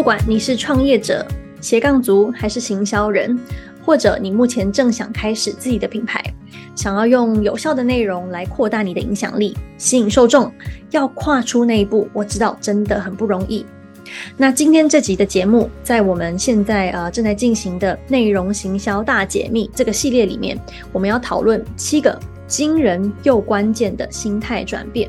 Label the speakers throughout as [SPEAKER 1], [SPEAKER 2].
[SPEAKER 1] 不管你是创业者、斜杠族还是行销人，或者你目前正想开始自己的品牌，想要用有效的内容来扩大你的影响力、吸引受众，要跨出那一步，我知道真的很不容易。那今天这集的节目，在我们现在呃正在进行的内容行销大解密这个系列里面，我们要讨论七个惊人又关键的心态转变。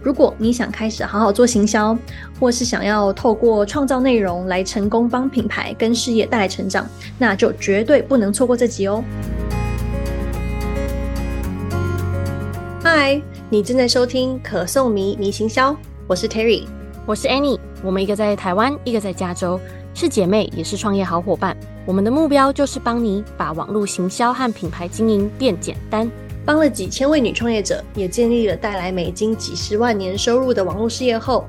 [SPEAKER 1] 如果你想开始好好做行销，或是想要透过创造内容来成功帮品牌跟事业带来成长，那就绝对不能错过这集哦。嗨，你正在收听可颂迷迷行销，我是 Terry，
[SPEAKER 2] 我是 Annie，我们一个在台湾，一个在加州，是姐妹，也是创业好伙伴。我们的目标就是帮你把网络行销和品牌经营变简单。
[SPEAKER 1] 帮了几千位女创业者，也建立了带来美金几十万年收入的网络事业后，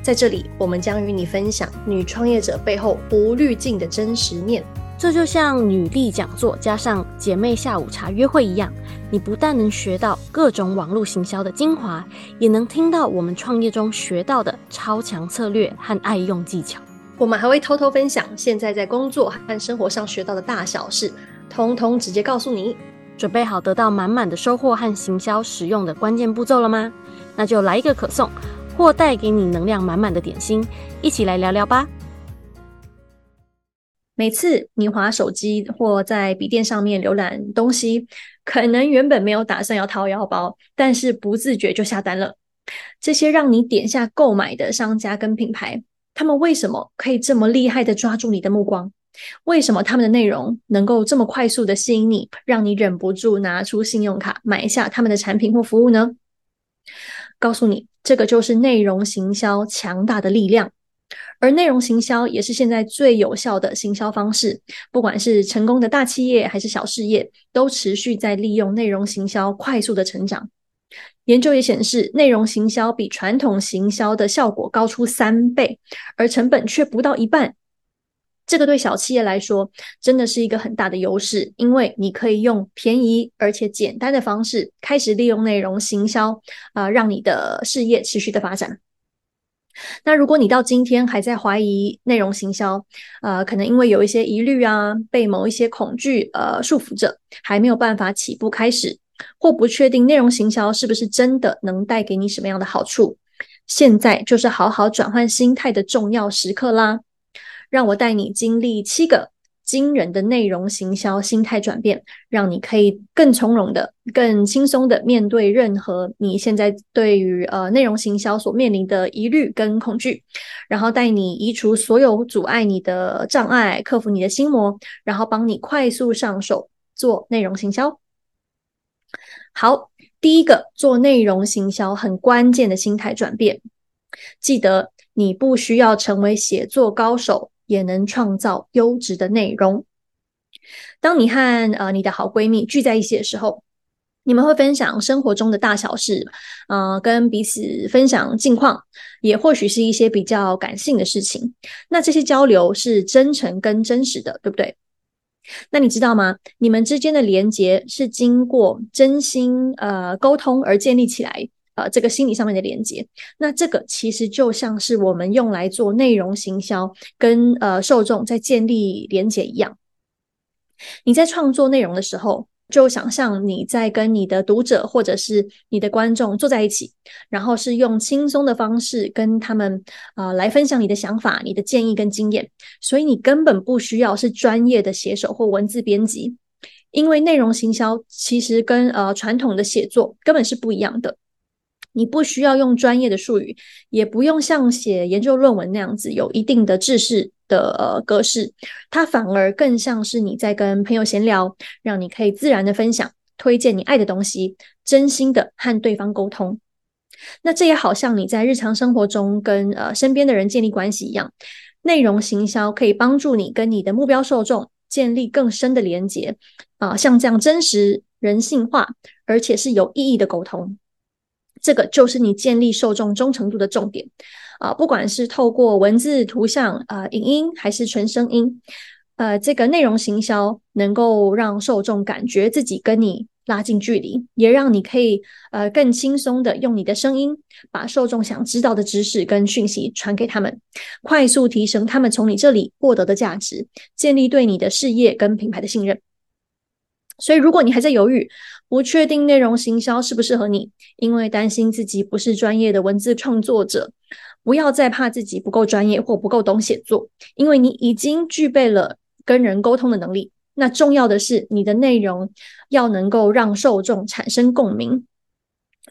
[SPEAKER 1] 在这里我们将与你分享女创业者背后无滤镜的真实面。
[SPEAKER 2] 这就像女力讲座加上姐妹下午茶约会一样，你不但能学到各种网络行销的精华，也能听到我们创业中学到的超强策略和爱用技巧。
[SPEAKER 1] 我们还会偷偷分享现在在工作和生活上学到的大小事，通通直接告诉你。
[SPEAKER 2] 准备好得到满满的收获和行销实用的关键步骤了吗？那就来一个可颂，或带给你能量满满的点心，一起来聊聊吧。
[SPEAKER 1] 每次你滑手机或在笔电上面浏览东西，可能原本没有打算要掏腰包，但是不自觉就下单了。这些让你点下购买的商家跟品牌，他们为什么可以这么厉害的抓住你的目光？为什么他们的内容能够这么快速的吸引你，让你忍不住拿出信用卡买下他们的产品或服务呢？告诉你，这个就是内容行销强大的力量，而内容行销也是现在最有效的行销方式。不管是成功的大企业还是小事业，都持续在利用内容行销快速的成长。研究也显示，内容行销比传统行销的效果高出三倍，而成本却不到一半。这个对小企业来说真的是一个很大的优势，因为你可以用便宜而且简单的方式开始利用内容行销，啊、让你的事业持续的发展。那如果你到今天还在怀疑内容行销，呃，可能因为有一些疑虑啊，被某一些恐惧呃束缚着，还没有办法起步开始，或不确定内容行销是不是真的能带给你什么样的好处，现在就是好好转换心态的重要时刻啦。让我带你经历七个惊人的内容行销心态转变，让你可以更从容的、更轻松的面对任何你现在对于呃内容行销所面临的疑虑跟恐惧，然后带你移除所有阻碍你的障碍，克服你的心魔，然后帮你快速上手做内容行销。好，第一个做内容行销很关键的心态转变，记得你不需要成为写作高手。也能创造优质的内容。当你和呃你的好闺蜜聚在一起的时候，你们会分享生活中的大小事，呃，跟彼此分享近况，也或许是一些比较感性的事情。那这些交流是真诚跟真实的，对不对？那你知道吗？你们之间的连结是经过真心呃沟通而建立起来。呃，这个心理上面的连接，那这个其实就像是我们用来做内容行销，跟呃受众在建立连接一样。你在创作内容的时候，就想象你在跟你的读者或者是你的观众坐在一起，然后是用轻松的方式跟他们呃来分享你的想法、你的建议跟经验。所以你根本不需要是专业的写手或文字编辑，因为内容行销其实跟呃传统的写作根本是不一样的。你不需要用专业的术语，也不用像写研究论文那样子有一定的制式的格式，它反而更像是你在跟朋友闲聊，让你可以自然的分享，推荐你爱的东西，真心的和对方沟通。那这也好像你在日常生活中跟呃身边的人建立关系一样，内容行销可以帮助你跟你的目标受众建立更深的连接啊，像这样真实、人性化，而且是有意义的沟通。这个就是你建立受众忠诚度的重点啊，不管是透过文字、图像、啊影音，还是纯声音，呃，这个内容行销能够让受众感觉自己跟你拉近距离，也让你可以呃更轻松的用你的声音把受众想知道的知识跟讯息传给他们，快速提升他们从你这里获得的价值，建立对你的事业跟品牌的信任。所以，如果你还在犹豫，不确定内容行销适不适合你，因为担心自己不是专业的文字创作者，不要再怕自己不够专业或不够懂写作，因为你已经具备了跟人沟通的能力。那重要的是，你的内容要能够让受众产生共鸣。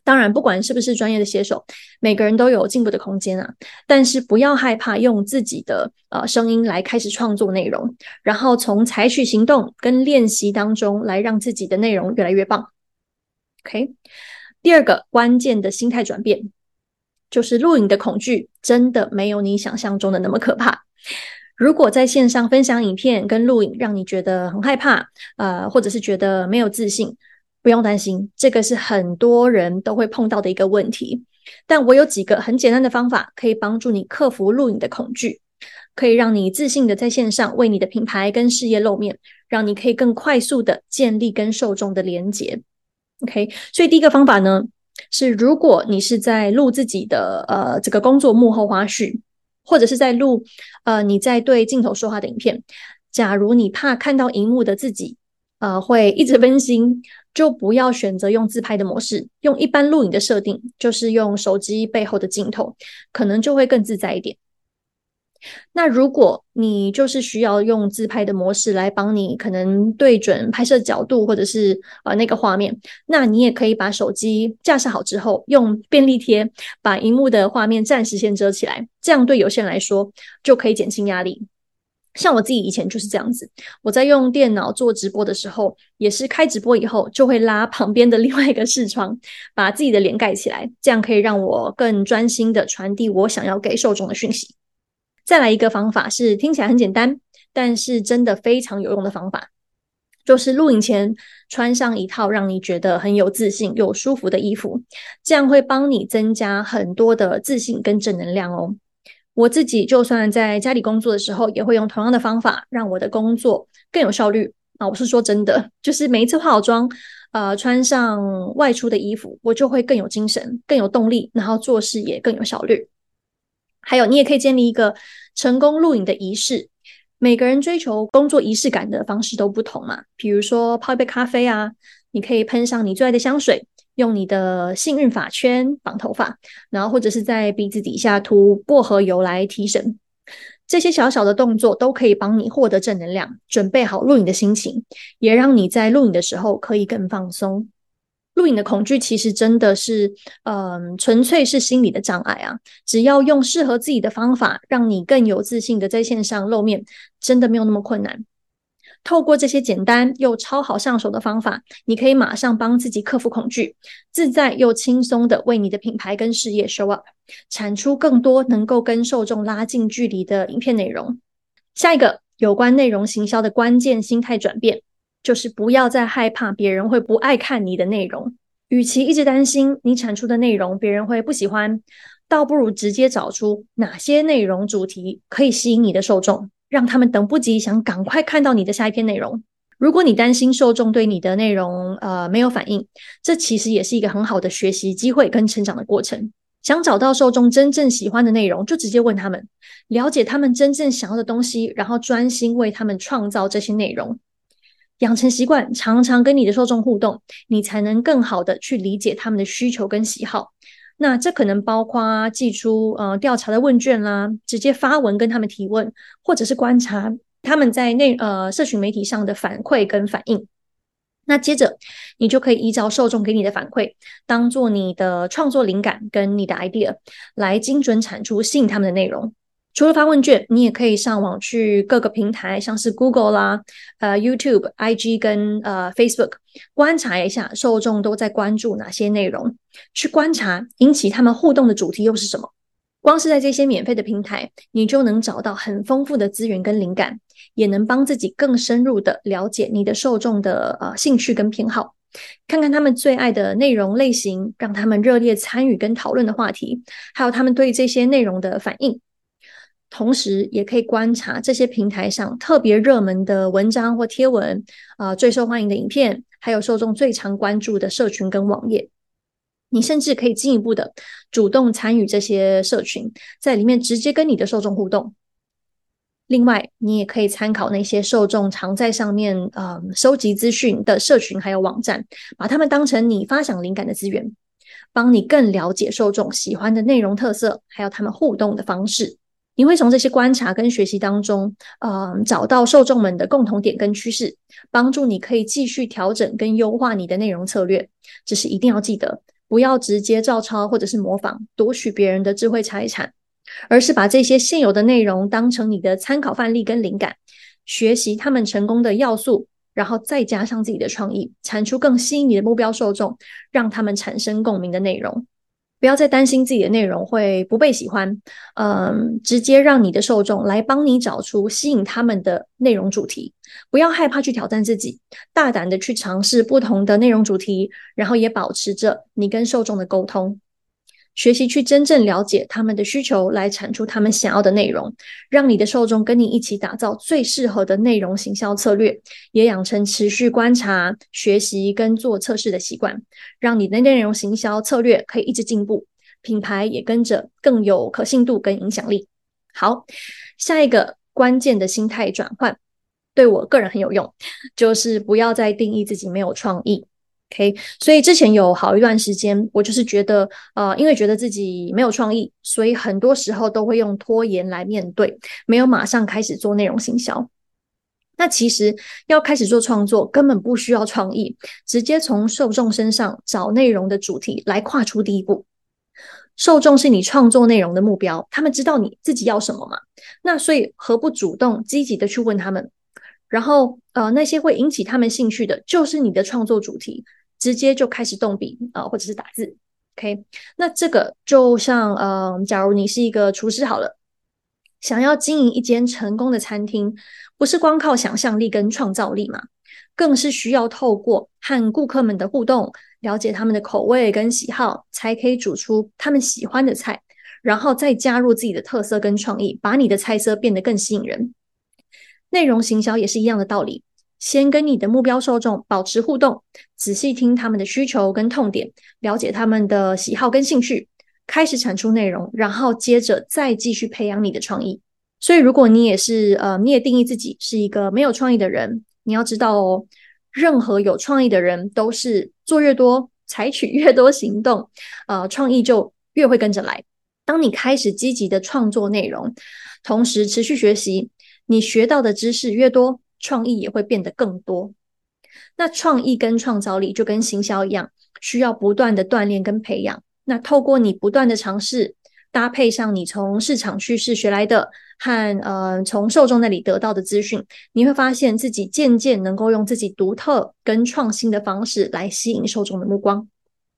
[SPEAKER 1] 当然，不管是不是专业的写手，每个人都有进步的空间啊。但是不要害怕用自己的呃声音来开始创作内容，然后从采取行动跟练习当中来让自己的内容越来越棒。OK，第二个关键的心态转变，就是录影的恐惧真的没有你想象中的那么可怕。如果在线上分享影片跟录影让你觉得很害怕，呃，或者是觉得没有自信，不用担心，这个是很多人都会碰到的一个问题。但我有几个很简单的方法可以帮助你克服录影的恐惧，可以让你自信的在线上为你的品牌跟事业露面，让你可以更快速的建立跟受众的连接。OK，所以第一个方法呢是，如果你是在录自己的呃这个工作幕后花絮。或者是在录，呃，你在对镜头说话的影片。假如你怕看到荧幕的自己，呃，会一直分心，就不要选择用自拍的模式，用一般录影的设定，就是用手机背后的镜头，可能就会更自在一点。那如果你就是需要用自拍的模式来帮你可能对准拍摄角度或者是呃那个画面，那你也可以把手机架设好之后，用便利贴把荧幕的画面暂时先遮起来，这样对有些人来说就可以减轻压力。像我自己以前就是这样子，我在用电脑做直播的时候，也是开直播以后就会拉旁边的 另外一个视窗，把自己的脸盖起来，这样可以让我更专心的传递我想要给受众的讯息。再来一个方法是听起来很简单，但是真的非常有用的方法，就是录影前穿上一套让你觉得很有自信又舒服的衣服，这样会帮你增加很多的自信跟正能量哦。我自己就算在家里工作的时候，也会用同样的方法，让我的工作更有效率。啊，我是说真的，就是每一次化好妆，呃，穿上外出的衣服，我就会更有精神、更有动力，然后做事也更有效率。还有，你也可以建立一个成功录影的仪式。每个人追求工作仪式感的方式都不同嘛。比如说泡一杯咖啡啊，你可以喷上你最爱的香水，用你的幸运发圈绑头发，然后或者是在鼻子底下涂薄荷油来提神。这些小小的动作都可以帮你获得正能量，准备好录影的心情，也让你在录影的时候可以更放松。录影的恐惧其实真的是，嗯、纯粹是心理的障碍啊！只要用适合自己的方法，让你更有自信的在线上露面，真的没有那么困难。透过这些简单又超好上手的方法，你可以马上帮自己克服恐惧，自在又轻松的为你的品牌跟事业 show up，产出更多能够跟受众拉近距离的影片内容。下一个有关内容行销的关键心态转变。就是不要再害怕别人会不爱看你的内容，与其一直担心你产出的内容别人会不喜欢，倒不如直接找出哪些内容主题可以吸引你的受众，让他们等不及想赶快看到你的下一篇内容。如果你担心受众对你的内容呃没有反应，这其实也是一个很好的学习机会跟成长的过程。想找到受众真正喜欢的内容，就直接问他们，了解他们真正想要的东西，然后专心为他们创造这些内容。养成习惯，常常跟你的受众互动，你才能更好的去理解他们的需求跟喜好。那这可能包括寄出呃调查的问卷啦，直接发文跟他们提问，或者是观察他们在内呃社群媒体上的反馈跟反应。那接着你就可以依照受众给你的反馈，当做你的创作灵感跟你的 idea，来精准产出吸引他们的内容。除了发问卷，你也可以上网去各个平台，像是 Google 啦、呃 YouTube、IG 跟呃 Facebook，观察一下受众都在关注哪些内容，去观察引起他们互动的主题又是什么。光是在这些免费的平台，你就能找到很丰富的资源跟灵感，也能帮自己更深入的了解你的受众的呃兴趣跟偏好，看看他们最爱的内容类型，让他们热烈参与跟讨论的话题，还有他们对这些内容的反应。同时也可以观察这些平台上特别热门的文章或贴文，啊、最受欢迎的影片，还有受众最常关注的社群跟网页。你甚至可以进一步的主动参与这些社群，在里面直接跟你的受众互动。另外，你也可以参考那些受众常在上面呃收集资讯的社群还有网站，把它们当成你发想灵感的资源，帮你更了解受众喜欢的内容特色，还有他们互动的方式。你会从这些观察跟学习当中，呃，找到受众们的共同点跟趋势，帮助你可以继续调整跟优化你的内容策略。只是一定要记得，不要直接照抄或者是模仿，夺取别人的智慧财产。而是把这些现有的内容当成你的参考范例跟灵感，学习他们成功的要素，然后再加上自己的创意，产出更吸引你的目标受众，让他们产生共鸣的内容。不要再担心自己的内容会不被喜欢，嗯，直接让你的受众来帮你找出吸引他们的内容主题。不要害怕去挑战自己，大胆的去尝试不同的内容主题，然后也保持着你跟受众的沟通。学习去真正了解他们的需求，来产出他们想要的内容，让你的受众跟你一起打造最适合的内容行销策略，也养成持续观察、学习跟做测试的习惯，让你的内容行销策略可以一直进步，品牌也跟着更有可信度跟影响力。好，下一个关键的心态转换，对我个人很有用，就是不要再定义自己没有创意。OK，所以之前有好一段时间，我就是觉得，呃，因为觉得自己没有创意，所以很多时候都会用拖延来面对，没有马上开始做内容行销。那其实要开始做创作，根本不需要创意，直接从受众身上找内容的主题来跨出第一步。受众是你创作内容的目标，他们知道你自己要什么嘛？那所以何不主动积极的去问他们？然后，呃，那些会引起他们兴趣的，就是你的创作主题，直接就开始动笔啊，呃，或者是打字。OK，那这个就像，呃，假如你是一个厨师好了，想要经营一间成功的餐厅，不是光靠想象力跟创造力嘛，更是需要透过和顾客们的互动，了解他们的口味跟喜好，才可以煮出他们喜欢的菜，然后再加入自己的特色跟创意，把你的菜色变得更吸引人。内容行销也是一样的道理，先跟你的目标受众保持互动，仔细听他们的需求跟痛点，了解他们的喜好跟兴趣，开始产出内容，然后接着再继续培养你的创意。所以，如果你也是呃，你也定义自己是一个没有创意的人，你要知道哦，任何有创意的人都是做越多，采取越多行动，呃，创意就越会跟着来。当你开始积极的创作内容，同时持续学习。你学到的知识越多，创意也会变得更多。那创意跟创造力就跟行销一样，需要不断的锻炼跟培养。那透过你不断的尝试，搭配上你从市场趋势学来的和呃从受众那里得到的资讯，你会发现自己渐渐能够用自己独特跟创新的方式来吸引受众的目光。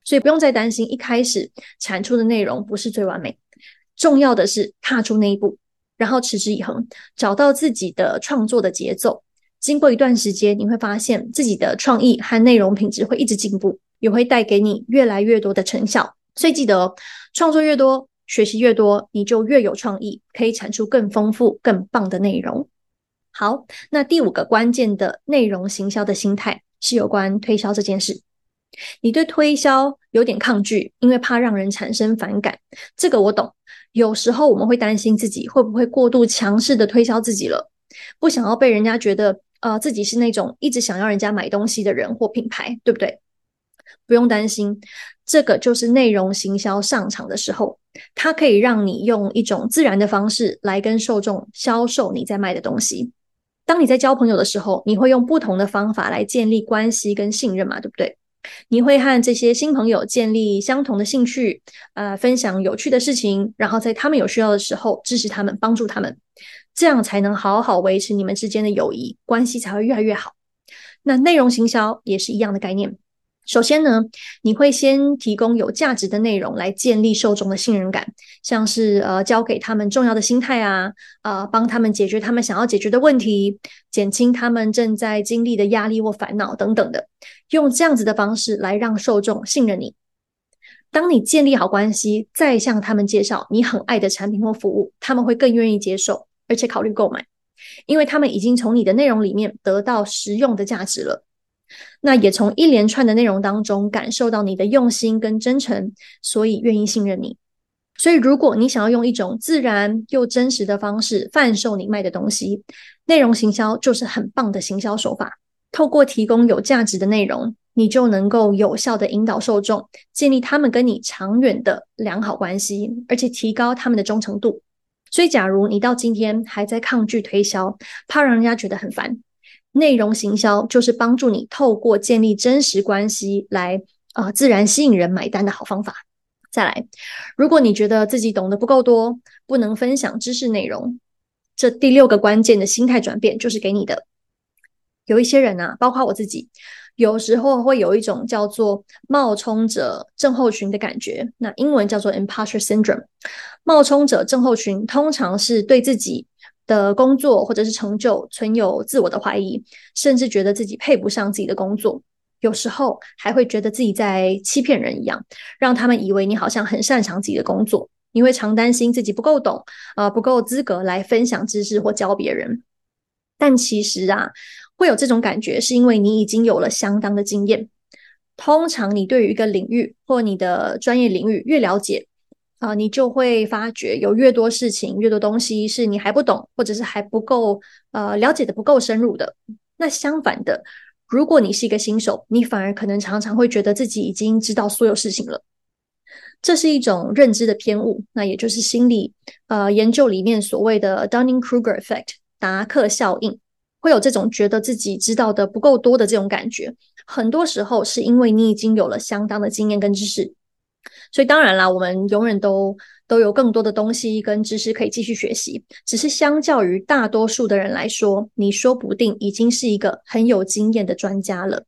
[SPEAKER 1] 所以不用再担心一开始产出的内容不是最完美，重要的是踏出那一步。然后持之以恒，找到自己的创作的节奏。经过一段时间，你会发现自己的创意和内容品质会一直进步，也会带给你越来越多的成效。所以记得哦，创作越多，学习越多，你就越有创意，可以产出更丰富、更棒的内容。好，那第五个关键的内容行销的心态是有关推销这件事。你对推销有点抗拒，因为怕让人产生反感。这个我懂。有时候我们会担心自己会不会过度强势的推销自己了，不想要被人家觉得呃自己是那种一直想要人家买东西的人或品牌，对不对？不用担心，这个就是内容行销上场的时候，它可以让你用一种自然的方式来跟受众销售你在卖的东西。当你在交朋友的时候，你会用不同的方法来建立关系跟信任嘛，对不对？你会和这些新朋友建立相同的兴趣，呃，分享有趣的事情，然后在他们有需要的时候支持他们，帮助他们，这样才能好好维持你们之间的友谊关系，才会越来越好。那内容行销也是一样的概念。首先呢，你会先提供有价值的内容来建立受众的信任感，像是呃教给他们重要的心态啊，呃帮他们解决他们想要解决的问题，减轻他们正在经历的压力或烦恼等等的，用这样子的方式来让受众信任你。当你建立好关系，再向他们介绍你很爱的产品或服务，他们会更愿意接受，而且考虑购买，因为他们已经从你的内容里面得到实用的价值了。那也从一连串的内容当中感受到你的用心跟真诚，所以愿意信任你。所以，如果你想要用一种自然又真实的方式贩售你卖的东西，内容行销就是很棒的行销手法。透过提供有价值的内容，你就能够有效的引导受众，建立他们跟你长远的良好关系，而且提高他们的忠诚度。所以，假如你到今天还在抗拒推销，怕让人家觉得很烦，内容行销就是帮助你透过建立真实关系来啊、自然吸引人买单的好方法。再来，如果你觉得自己懂得不够多，不能分享知识内容，这第六个关键的心态转变就是给你的。有一些人啊，包括我自己，有时候会有一种叫做冒充者症候群的感觉，那英文叫做 imposter syndrome。冒充者症候群通常是对自己的工作或者是成就存有自我的怀疑，甚至觉得自己配不上自己的工作。有时候还会觉得自己在欺骗人一样，让他们以为你好像很擅长自己的工作。你会常担心自己不够懂，呃，不够资格来分享知识或教别人。但其实啊，会有这种感觉，是因为你已经有了相当的经验。通常你对于一个领域或你的专业领域越了解，啊、你就会发觉有越多事情、越多东西是你还不懂，或者是还不够呃了解的不够深入的。那相反的。如果你是一个新手，你反而可能常常会觉得自己已经知道所有事情了。这是一种认知的偏误，那也就是心理呃研究里面所谓的 Dunning-Kruger effect 达克效应，会有这种觉得自己知道的不够多的这种感觉。很多时候是因为你已经有了相当的经验跟知识。所以当然啦，我们永远都都有更多的东西跟知识可以继续学习。只是相较于大多数的人来说，你说不定已经是一个很有经验的专家了。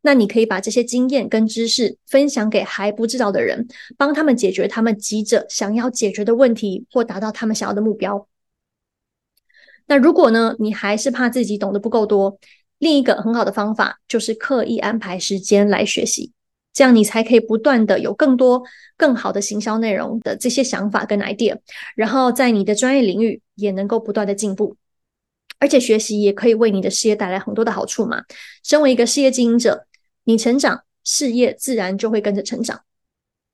[SPEAKER 1] 那你可以把这些经验跟知识分享给还不知道的人，帮他们解决他们急着想要解决的问题，或达到他们想要的目标。那如果呢，你还是怕自己懂得不够多，另一个很好的方法就是刻意安排时间来学习。这样你才可以不断的有更多更好的行销内容的这些想法跟 idea，然后在你的专业领域也能够不断的进步，而且学习也可以为你的事业带来很多的好处嘛。身为一个事业经营者，你成长，事业自然就会跟着成长。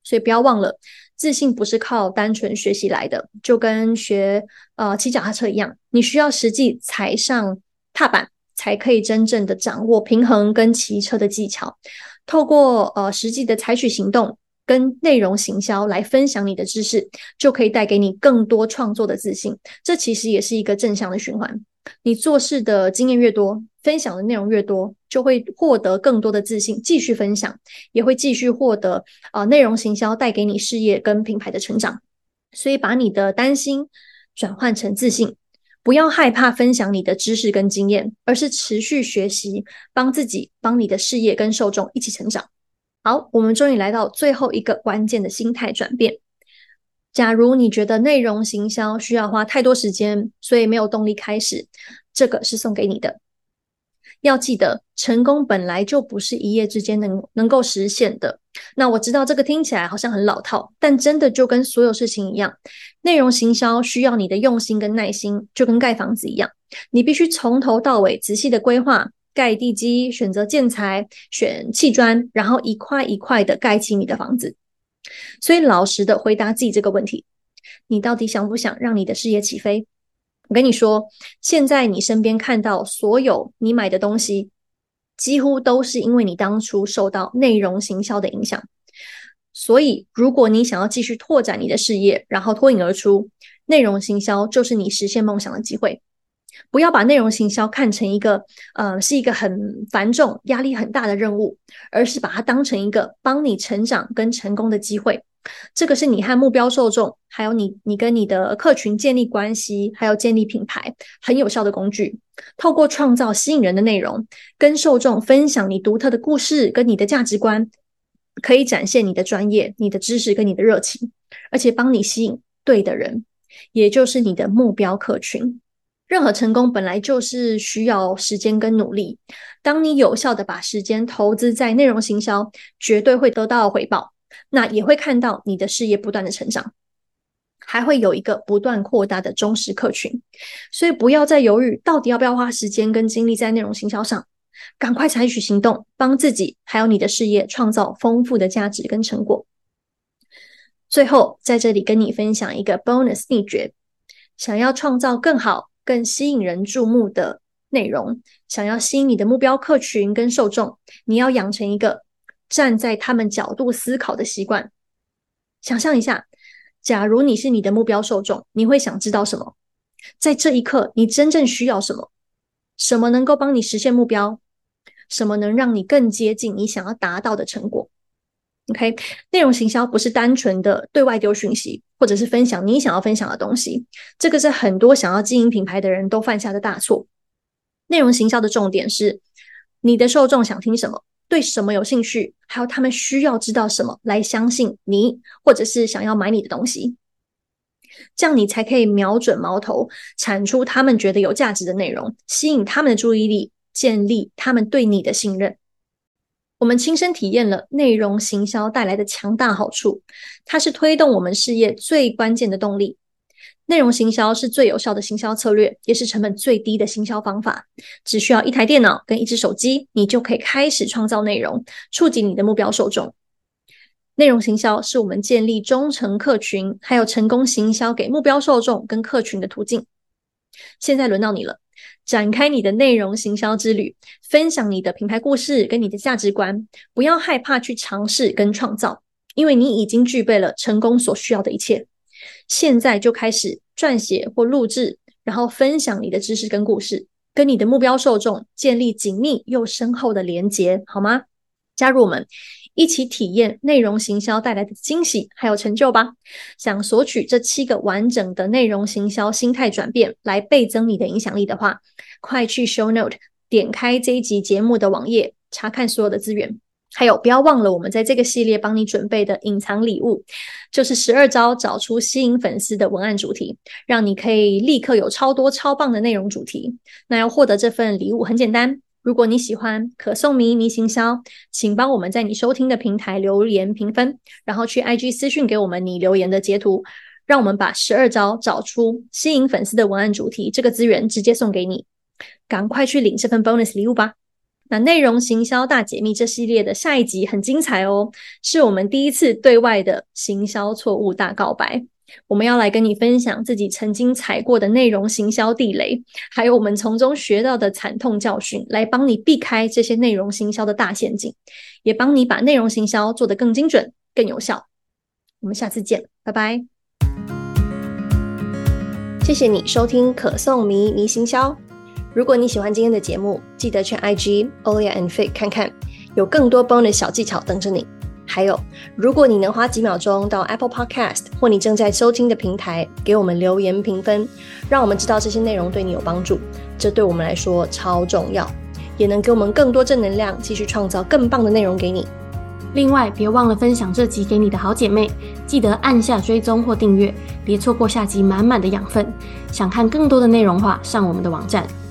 [SPEAKER 1] 所以不要忘了，自信不是靠单纯学习来的，就跟学呃骑脚踏车一样，你需要实际踩上踏板，才可以真正的掌握平衡跟骑车的技巧。透过呃实际的采取行动跟内容行销来分享你的知识，就可以带给你更多创作的自信。这其实也是一个正向的循环。你做事的经验越多，分享的内容越多，就会获得更多的自信，继续分享，也会继续获得啊、呃、内容行销带给你事业跟品牌的成长。所以把你的担心转换成自信。不要害怕分享你的知识跟经验，而是持续学习，帮自己、帮你的事业跟受众一起成长。好，我们终于来到最后一个关键的心态转变。假如你觉得内容行销需要花太多时间，所以没有动力开始，这个是送给你的。要记得，成功本来就不是一夜之间能能够实现的。那我知道这个听起来好像很老套，但真的就跟所有事情一样，内容行销需要你的用心跟耐心，就跟盖房子一样，你必须从头到尾仔细的规划，盖地基，选择建材，选砌砖，然后一块一块的盖起你的房子。所以老实的回答自己这个问题：你到底想不想让你的事业起飞？我跟你说，现在你身边看到所有你买的东西，几乎都是因为你当初受到内容行销的影响。所以，如果你想要继续拓展你的事业，然后脱颖而出，内容行销就是你实现梦想的机会。不要把内容行销看成一个，呃，是一个很繁重、压力很大的任务，而是把它当成一个帮你成长跟成功的机会。这个是你和目标受众，还有你，你跟你的客群建立关系，还有建立品牌，很有效的工具。透过创造吸引人的内容，跟受众分享你独特的故事跟你的价值观，可以展现你的专业、你的知识跟你的热情，而且帮你吸引对的人，也就是你的目标客群。任何成功本来就是需要时间跟努力。当你有效的把时间投资在内容行销，绝对会得到回报。那也会看到你的事业不断的成长，还会有一个不断扩大的忠实客群。所以不要再犹豫，到底要不要花时间跟精力在内容行销上，赶快采取行动，帮自己还有你的事业创造丰富的价值跟成果。最后，在这里跟你分享一个 bonus 秘诀：想要创造更好、更吸引人注目的内容，想要吸引你的目标客群跟受众，你要养成一个站在他们角度思考的习惯。想象一下，假如你是你的目标受众，你会想知道什么？在这一刻，你真正需要什么？什么能够帮你实现目标？什么能让你更接近你想要达到的成果？OK，内容行销不是单纯的对外丢讯息，或者是分享你想要分享的东西。这个是很多想要经营品牌的人都犯下的大错。内容行销的重点是你的受众想听什么，对什么有兴趣，还有他们需要知道什么来相信你，或者是想要买你的东西。这样你才可以瞄准矛头，产出他们觉得有价值的内容，吸引他们的注意力，建立他们对你的信任。我们亲身体验了内容行销带来的强大好处，它是推动我们事业最关键的动力。内容行销是最有效的行销策略，也是成本最低的行销方法。只需要一台电脑跟一只手机，你就可以开始创造内容，触及你的目标受众。内容行销是我们建立忠诚客群，还有成功行销给目标受众跟客群的途径。现在轮到你了。展开你的内容行销之旅，分享你的品牌故事跟你的价值观，不要害怕去尝试跟创造，因为你已经具备了成功所需要的一切。现在就开始撰写或录制，然后分享你的知识跟故事，跟你的目标受众建立紧密又深厚的连结，好吗？加入我们。一起体验内容行销带来的惊喜还有成就吧！想索取这七个完整的内容行销心态转变来倍增你的影响力的话，快去 Show Note 点开这一集节目的网页，查看所有的资源。还有，不要忘了我们在这个系列帮你准备的隐藏礼物，就是十二招找出吸引粉丝的文案主题，让你可以立刻有超多超棒的内容主题。那要获得这份礼物很简单。如果你喜欢可颂迷迷行销，请帮我们在你收听的平台留言评分，然后去 IG 私讯给我们你留言的截图，让我们把十二招找出吸引粉丝的文案主题这个资源直接送给你，赶快去领这份 bonus 礼物吧！那内容行销大解密这系列的下一集很精彩哦，是我们第一次对外的行销错误大告白。我们要来跟你分享自己曾经踩过的内容行销地雷，还有我们从中学到的惨痛教训，来帮你避开这些内容行销的大陷阱，也帮你把内容行销做得更精准、更有效。我们下次见，拜拜！谢谢你收听可颂迷迷行销。如果你喜欢今天的节目，记得去 IG Olia and Faye 看看，有更多 bonus 小技巧等着你。还有，如果你能花几秒钟到 Apple Podcast 或你正在收听的平台给我们留言评分，让我们知道这些内容对你有帮助，这对我们来说超重要，也能给我们更多正能量，继续创造更棒的内容给你。
[SPEAKER 2] 另外，别忘了分享这集给你的好姐妹，记得按下追踪或订阅，别错过下集满满的养分。想看更多的内容话，上我们的网站，